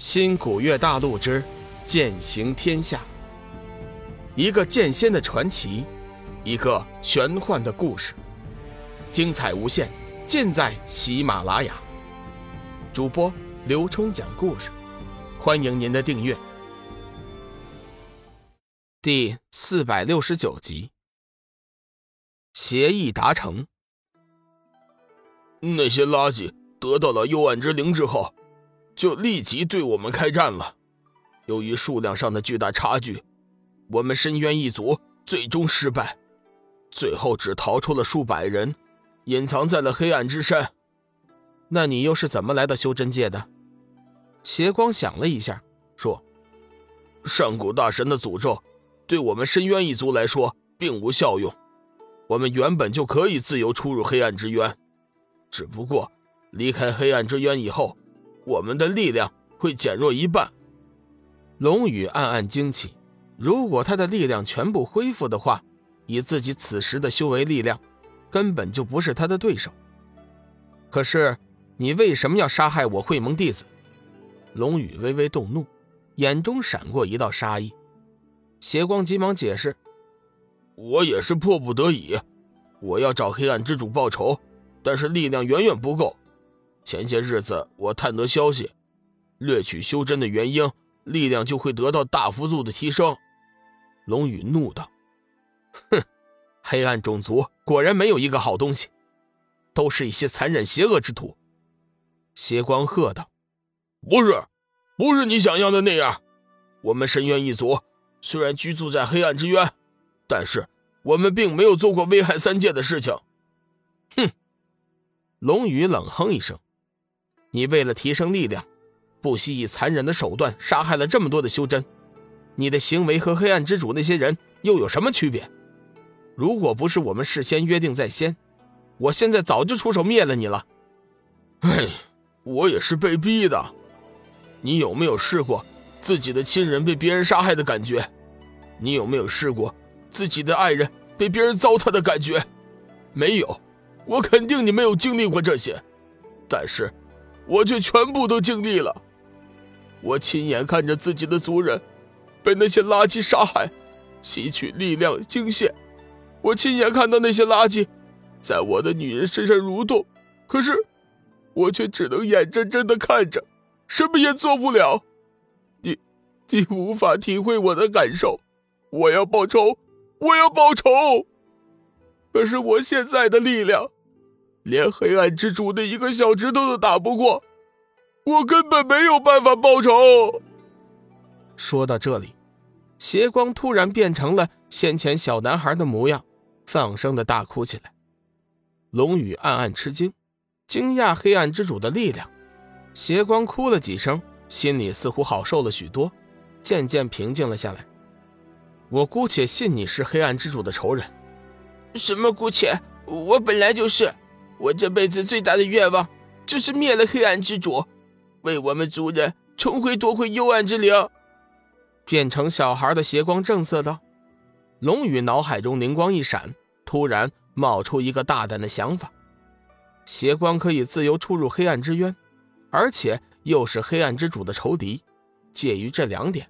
新古月大陆之剑行天下，一个剑仙的传奇，一个玄幻的故事，精彩无限，尽在喜马拉雅。主播刘冲讲故事，欢迎您的订阅。第四百六十九集，协议达成。那些垃圾得到了幽暗之灵之后。就立即对我们开战了。由于数量上的巨大差距，我们深渊一族最终失败，最后只逃出了数百人，隐藏在了黑暗之山。那你又是怎么来到修真界的？邪光想了一下，说：“上古大神的诅咒，对我们深渊一族来说并无效用。我们原本就可以自由出入黑暗之渊，只不过离开黑暗之渊以后。”我们的力量会减弱一半。龙宇暗暗惊奇，如果他的力量全部恢复的话，以自己此时的修为力量，根本就不是他的对手。可是，你为什么要杀害我会盟弟子？龙宇微微动怒，眼中闪过一道杀意。邪光急忙解释：“我也是迫不得已，我要找黑暗之主报仇，但是力量远远不够。”前些日子，我探得消息，掠取修真的元婴，力量就会得到大幅度的提升。龙宇怒道：“哼，黑暗种族果然没有一个好东西，都是一些残忍邪恶之徒。”邪光喝道：“不是，不是你想象的那样。我们深渊一族虽然居住在黑暗之渊，但是我们并没有做过危害三界的事情。”哼！龙宇冷哼一声。你为了提升力量，不惜以残忍的手段杀害了这么多的修真，你的行为和黑暗之主那些人又有什么区别？如果不是我们事先约定在先，我现在早就出手灭了你了。哎，我也是被逼的。你有没有试过自己的亲人被别人杀害的感觉？你有没有试过自己的爱人被别人糟蹋的感觉？没有，我肯定你没有经历过这些。但是。我却全部都经历了，我亲眼看着自己的族人被那些垃圾杀害，吸取力量精血；我亲眼看到那些垃圾在我的女人身上蠕动，可是我却只能眼睁睁的看着，什么也做不了。你，你无法体会我的感受。我要报仇，我要报仇。可是我现在的力量。连黑暗之主的一个小指头都打不过，我根本没有办法报仇。说到这里，邪光突然变成了先前小男孩的模样，放声的大哭起来。龙宇暗暗吃惊，惊讶黑暗之主的力量。邪光哭了几声，心里似乎好受了许多，渐渐平静了下来。我姑且信你是黑暗之主的仇人。什么姑且？我本来就是。我这辈子最大的愿望，就是灭了黑暗之主，为我们族人重回夺回幽暗之灵。变成小孩的邪光正色道：“龙宇脑海中灵光一闪，突然冒出一个大胆的想法：邪光可以自由出入黑暗之渊，而且又是黑暗之主的仇敌。介于这两点，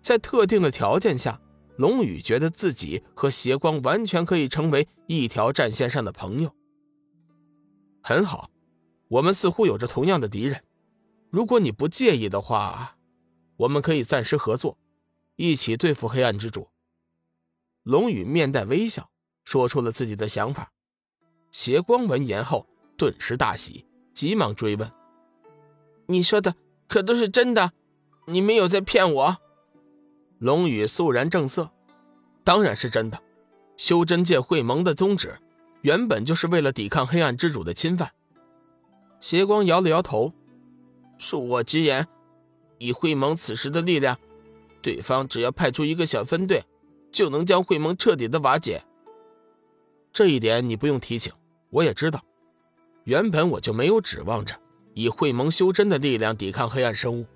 在特定的条件下，龙宇觉得自己和邪光完全可以成为一条战线上的朋友。”很好，我们似乎有着同样的敌人。如果你不介意的话，我们可以暂时合作，一起对付黑暗之主。龙宇面带微笑，说出了自己的想法。邪光闻言后顿时大喜，急忙追问：“你说的可都是真的？你没有在骗我？”龙宇肃然正色：“当然是真的。修真界会盟的宗旨。”原本就是为了抵抗黑暗之主的侵犯。邪光摇了摇头，恕我直言，以会盟此时的力量，对方只要派出一个小分队，就能将会盟彻底的瓦解。这一点你不用提醒，我也知道。原本我就没有指望着以会盟修真的力量抵抗黑暗生物。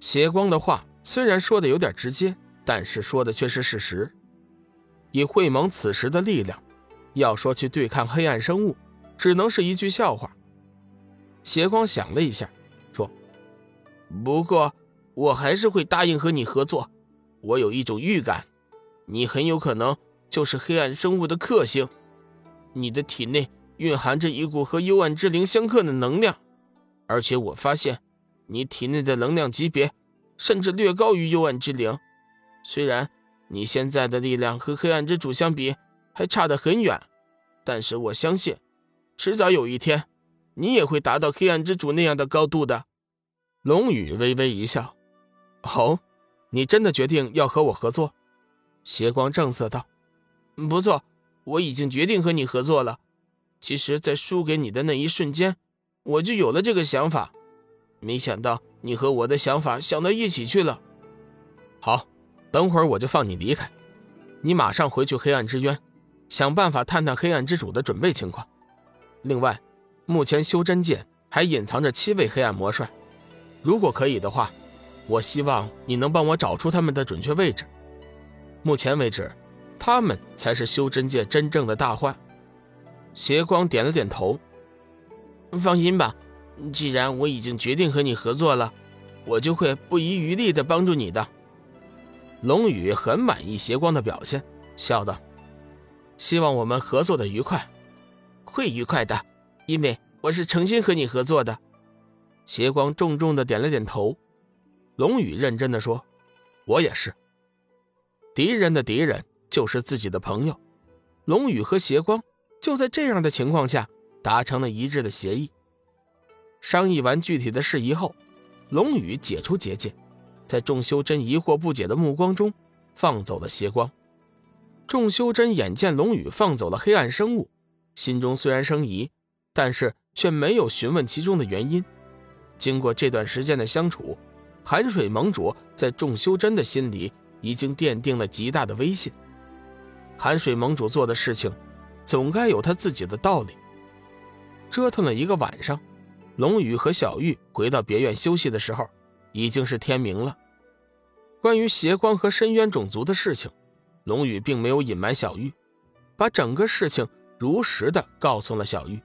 邪光的话虽然说的有点直接，但是说的却是事实。以会盟此时的力量。要说去对抗黑暗生物，只能是一句笑话。邪光想了一下，说：“不过我还是会答应和你合作。我有一种预感，你很有可能就是黑暗生物的克星。你的体内蕴含着一股和幽暗之灵相克的能量，而且我发现你体内的能量级别甚至略高于幽暗之灵。虽然你现在的力量和黑暗之主相比还差得很远，但是我相信，迟早有一天，你也会达到黑暗之主那样的高度的。龙宇微微一笑：“哦。”你真的决定要和我合作？邪光正色道：“不错，我已经决定和你合作了。其实，在输给你的那一瞬间，我就有了这个想法。没想到你和我的想法想到一起去了。好，等会儿我就放你离开。你马上回去黑暗之渊，想办法探探黑暗之主的准备情况。另外，目前修真界还隐藏着七位黑暗魔帅，如果可以的话。”我希望你能帮我找出他们的准确位置。目前为止，他们才是修真界真正的大患。邪光点了点头。放心吧，既然我已经决定和你合作了，我就会不遗余力的帮助你的。龙宇很满意邪光的表现，笑道：“希望我们合作的愉快，会愉快的，因为我是诚心和你合作的。”邪光重重的点了点头。龙宇认真的说：“我也是。敌人的敌人就是自己的朋友。龙宇和邪光就在这样的情况下达成了一致的协议。商议完具体的事宜后，龙宇解除结界，在众修真疑惑不解的目光中放走了邪光。众修真眼见龙宇放走了黑暗生物，心中虽然生疑，但是却没有询问其中的原因。经过这段时间的相处。”寒水盟主在众修真的心里已经奠定了极大的威信。寒水盟主做的事情，总该有他自己的道理。折腾了一个晚上，龙宇和小玉回到别院休息的时候，已经是天明了。关于邪光和深渊种族的事情，龙宇并没有隐瞒小玉，把整个事情如实的告诉了小玉。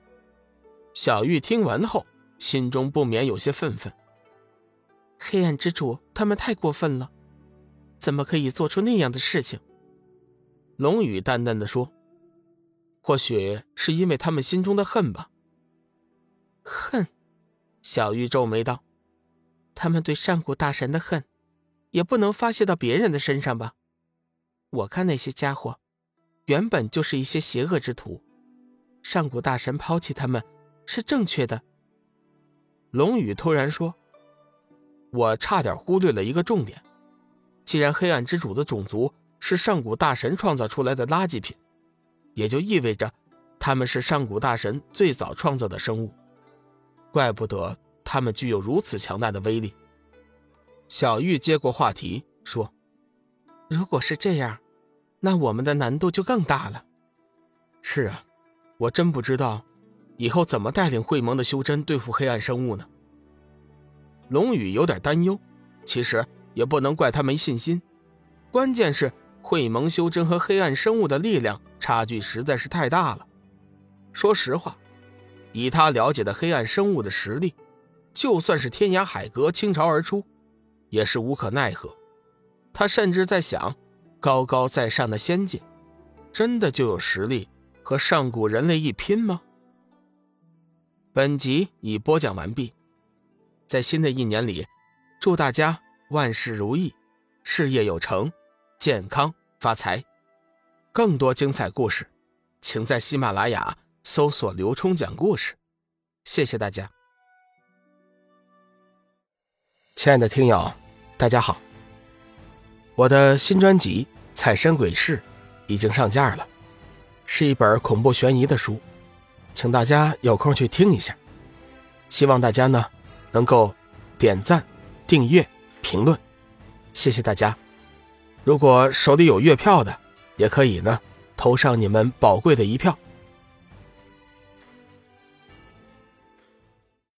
小玉听完后，心中不免有些愤愤。黑暗之主，他们太过分了，怎么可以做出那样的事情？龙宇淡淡的说：“或许是因为他们心中的恨吧。”恨，小玉皱眉道：“他们对上古大神的恨，也不能发泄到别人的身上吧？我看那些家伙，原本就是一些邪恶之徒，上古大神抛弃他们，是正确的。”龙宇突然说。我差点忽略了一个重点，既然黑暗之主的种族是上古大神创造出来的垃圾品，也就意味着他们是上古大神最早创造的生物，怪不得他们具有如此强大的威力。小玉接过话题说：“如果是这样，那我们的难度就更大了。”是啊，我真不知道以后怎么带领会盟的修真对付黑暗生物呢。龙宇有点担忧，其实也不能怪他没信心，关键是会盟修真和黑暗生物的力量差距实在是太大了。说实话，以他了解的黑暗生物的实力，就算是天涯海阁倾巢而出，也是无可奈何。他甚至在想，高高在上的仙界，真的就有实力和上古人类一拼吗？本集已播讲完毕。在新的一年里，祝大家万事如意，事业有成，健康发财。更多精彩故事，请在喜马拉雅搜索“刘冲讲故事”。谢谢大家，亲爱的听友，大家好。我的新专辑《彩身鬼市》已经上架了，是一本恐怖悬疑的书，请大家有空去听一下。希望大家呢。能够点赞、订阅、评论，谢谢大家。如果手里有月票的，也可以呢投上你们宝贵的一票。